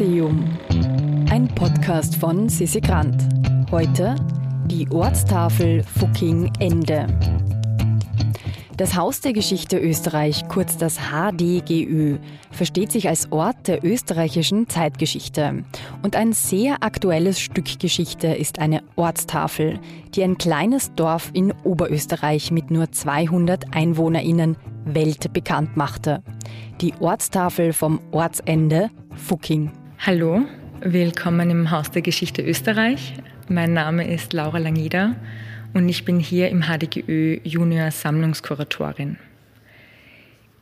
Museum. Ein Podcast von Sissi Grant. Heute die Ortstafel Fucking Ende. Das Haus der Geschichte Österreich, kurz das HDGÖ, versteht sich als Ort der österreichischen Zeitgeschichte. Und ein sehr aktuelles Stück Geschichte ist eine Ortstafel, die ein kleines Dorf in Oberösterreich mit nur 200 EinwohnerInnen weltbekannt machte. Die Ortstafel vom Ortsende Fucking. Hallo, willkommen im Haus der Geschichte Österreich. Mein Name ist Laura Langida und ich bin hier im HDGÖ Junior Sammlungskuratorin.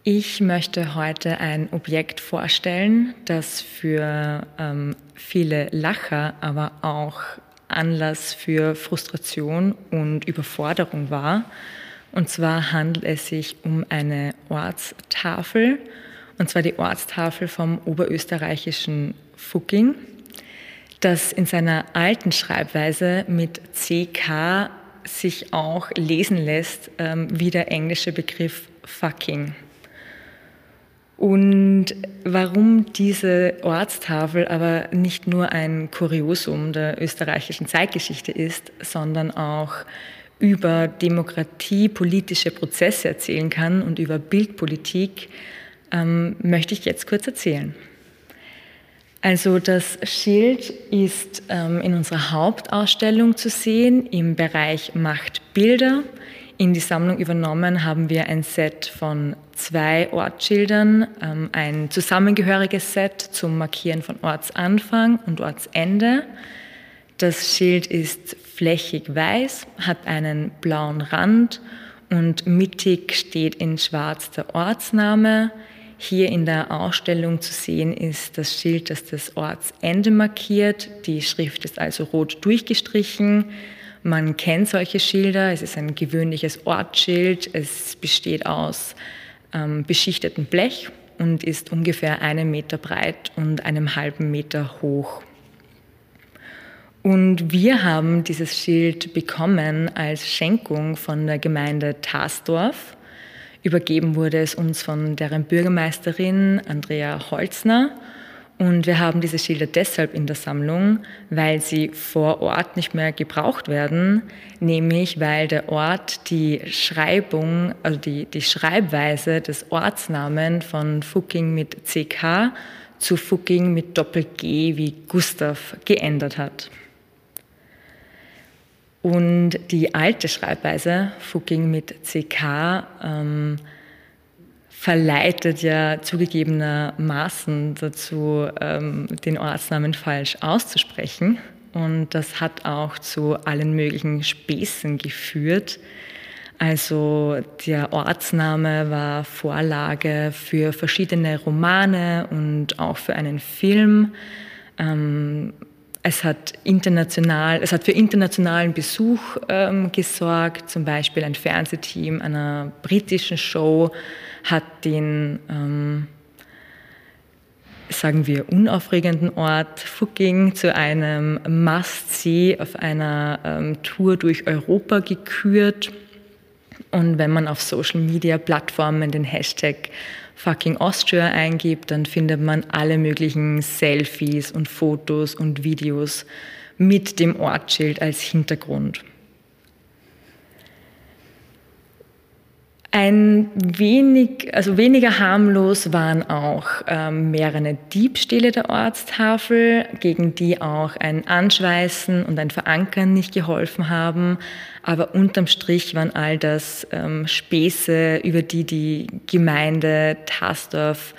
Ich möchte heute ein Objekt vorstellen, das für ähm, viele Lacher, aber auch Anlass für Frustration und Überforderung war. Und zwar handelt es sich um eine Ortstafel, und zwar die Ortstafel vom oberösterreichischen Fucking, das in seiner alten Schreibweise mit CK sich auch lesen lässt ähm, wie der englische Begriff fucking. Und warum diese Ortstafel aber nicht nur ein Kuriosum der österreichischen Zeitgeschichte ist, sondern auch über Demokratie, politische Prozesse erzählen kann und über Bildpolitik, ähm, möchte ich jetzt kurz erzählen. Also das Schild ist ähm, in unserer Hauptausstellung zu sehen im Bereich Machtbilder. In die Sammlung übernommen haben wir ein Set von zwei Ortsschildern, ähm, ein zusammengehöriges Set zum Markieren von Ortsanfang und Ortsende. Das Schild ist flächig weiß, hat einen blauen Rand und mittig steht in schwarz der Ortsname. Hier in der Ausstellung zu sehen ist das Schild, das das Ortsende markiert. Die Schrift ist also rot durchgestrichen. Man kennt solche Schilder. Es ist ein gewöhnliches Ortsschild. Es besteht aus ähm, beschichtetem Blech und ist ungefähr einen Meter breit und einem halben Meter hoch. Und wir haben dieses Schild bekommen als Schenkung von der Gemeinde Tasdorf. Übergeben wurde es uns von deren Bürgermeisterin Andrea Holzner. Und wir haben diese Schilder deshalb in der Sammlung, weil sie vor Ort nicht mehr gebraucht werden, nämlich weil der Ort die Schreibung, also die, die Schreibweise des Ortsnamen von Fucking mit CK zu Fucking mit Doppel-G wie Gustav geändert hat. Und die alte Schreibweise, Fucking mit CK, ähm, verleitet ja zugegebenermaßen dazu, ähm, den Ortsnamen falsch auszusprechen. Und das hat auch zu allen möglichen Späßen geführt. Also der Ortsname war Vorlage für verschiedene Romane und auch für einen Film. Ähm, es hat international, es hat für internationalen Besuch ähm, gesorgt. Zum Beispiel ein Fernsehteam einer britischen Show hat den, ähm, sagen wir, unaufregenden Ort Fucking zu einem Must-See auf einer ähm, Tour durch Europa gekürt. Und wenn man auf Social-Media-Plattformen den Hashtag fucking Austria eingibt, dann findet man alle möglichen Selfies und Fotos und Videos mit dem Ortsschild als Hintergrund. Ein wenig, also weniger harmlos waren auch ähm, mehrere Diebstähle der Ortstafel, gegen die auch ein Anschweißen und ein Verankern nicht geholfen haben. Aber unterm Strich waren all das ähm, Späße, über die die Gemeinde Tasdorf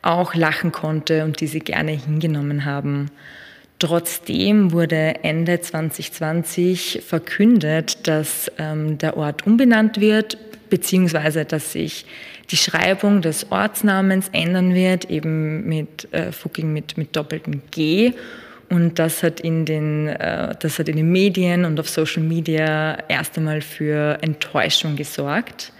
auch lachen konnte und die sie gerne hingenommen haben. Trotzdem wurde Ende 2020 verkündet, dass ähm, der Ort umbenannt wird beziehungsweise dass sich die Schreibung des Ortsnamens ändern wird, eben mit äh, Fucking mit, mit doppeltem G. Und das hat, in den, äh, das hat in den Medien und auf Social Media erst einmal für Enttäuschung gesorgt.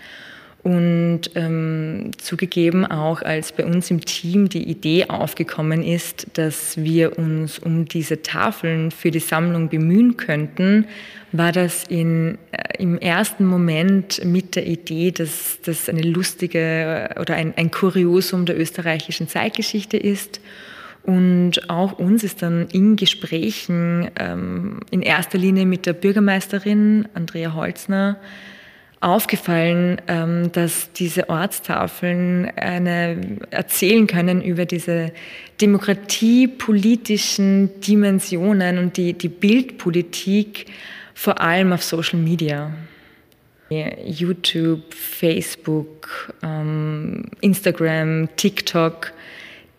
Und ähm, zugegeben auch, als bei uns im Team die Idee aufgekommen ist, dass wir uns um diese Tafeln für die Sammlung bemühen könnten, war das in, äh, im ersten Moment mit der Idee, dass das eine lustige oder ein, ein Kuriosum der österreichischen Zeitgeschichte ist. Und auch uns ist dann in Gesprächen ähm, in erster Linie mit der Bürgermeisterin Andrea Holzner aufgefallen, ähm, dass diese Ortstafeln eine, erzählen können über diese demokratiepolitischen Dimensionen und die, die Bildpolitik vor allem auf Social Media. YouTube, Facebook, ähm, Instagram, TikTok,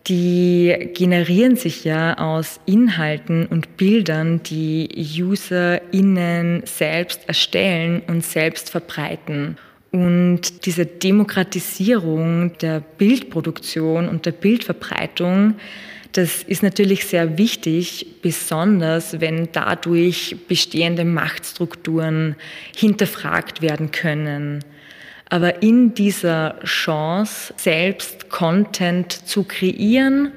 die generieren sich ja aus Inhalten und Bildern, die UserInnen selbst erstellen und selbst verbreiten. Und diese Demokratisierung der Bildproduktion und der Bildverbreitung, das ist natürlich sehr wichtig, besonders wenn dadurch bestehende Machtstrukturen hinterfragt werden können. Aber in dieser Chance, selbst Content zu kreieren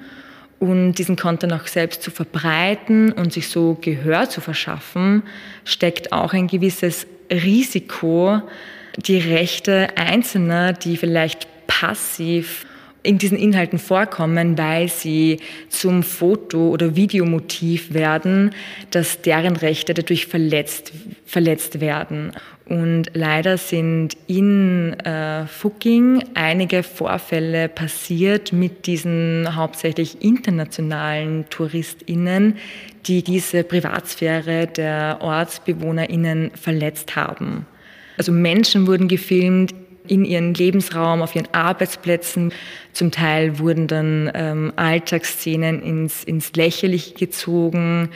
und diesen Content auch selbst zu verbreiten und sich so Gehör zu verschaffen, steckt auch ein gewisses Risiko, die Rechte Einzelner, die vielleicht passiv in diesen Inhalten vorkommen, weil sie zum Foto- oder Videomotiv werden, dass deren Rechte dadurch verletzt, verletzt werden. Und leider sind in äh, Fucking einige Vorfälle passiert mit diesen hauptsächlich internationalen TouristInnen, die diese Privatsphäre der OrtsbewohnerInnen verletzt haben. Also Menschen wurden gefilmt in ihren Lebensraum, auf ihren Arbeitsplätzen. Zum Teil wurden dann ähm, Alltagsszenen ins, ins Lächerliche gezogen.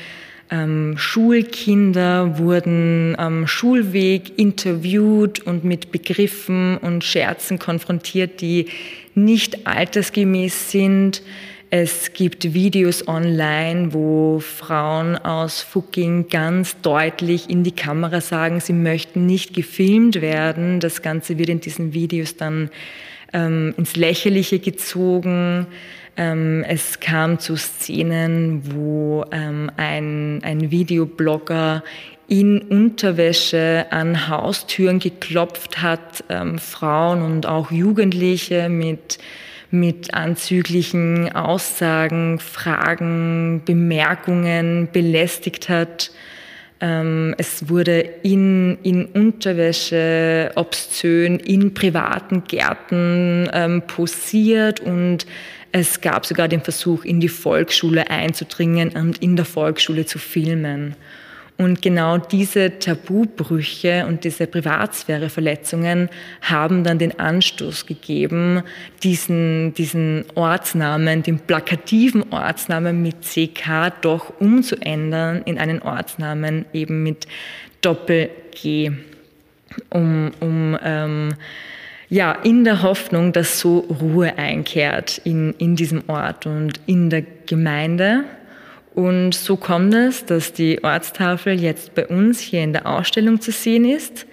Ähm, Schulkinder wurden am Schulweg interviewt und mit Begriffen und Scherzen konfrontiert, die nicht altersgemäß sind. Es gibt Videos online, wo Frauen aus Fucking ganz deutlich in die Kamera sagen, sie möchten nicht gefilmt werden. Das Ganze wird in diesen Videos dann ähm, ins Lächerliche gezogen. Ähm, es kam zu Szenen, wo ähm, ein, ein Videoblogger in Unterwäsche an Haustüren geklopft hat, ähm, Frauen und auch Jugendliche mit mit anzüglichen Aussagen, Fragen, Bemerkungen belästigt hat. Ähm, es wurde in, in Unterwäsche obszön in privaten Gärten ähm, posiert und es gab sogar den Versuch, in die Volksschule einzudringen und in der Volksschule zu filmen. Und genau diese Tabubrüche und diese Privatsphäreverletzungen haben dann den Anstoß gegeben, diesen, diesen Ortsnamen, den plakativen Ortsnamen mit CK doch umzuändern in einen Ortsnamen eben mit Doppel-G, um, um ähm, ja, in der Hoffnung, dass so Ruhe einkehrt in, in diesem Ort und in der Gemeinde. Und so kommt es, dass die Ortstafel jetzt bei uns hier in der Ausstellung zu sehen ist.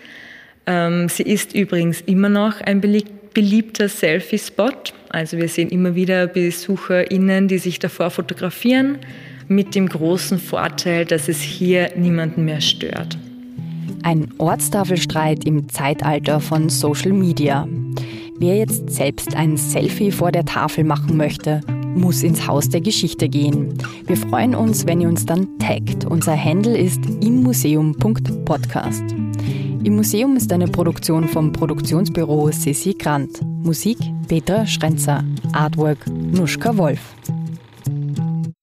Ähm, sie ist übrigens immer noch ein beliebter Selfie-Spot. Also wir sehen immer wieder BesucherInnen, die sich davor fotografieren, mit dem großen Vorteil, dass es hier niemanden mehr stört. Ein Ortstafelstreit im Zeitalter von Social Media. Wer jetzt selbst ein Selfie vor der Tafel machen möchte, muss ins Haus der Geschichte gehen. Wir freuen uns, wenn ihr uns dann taggt. Unser Handle ist immuseum.podcast. Im Museum ist eine Produktion vom Produktionsbüro Sissi Grant. Musik Peter Schrenzer. Artwork Nuschka Wolf.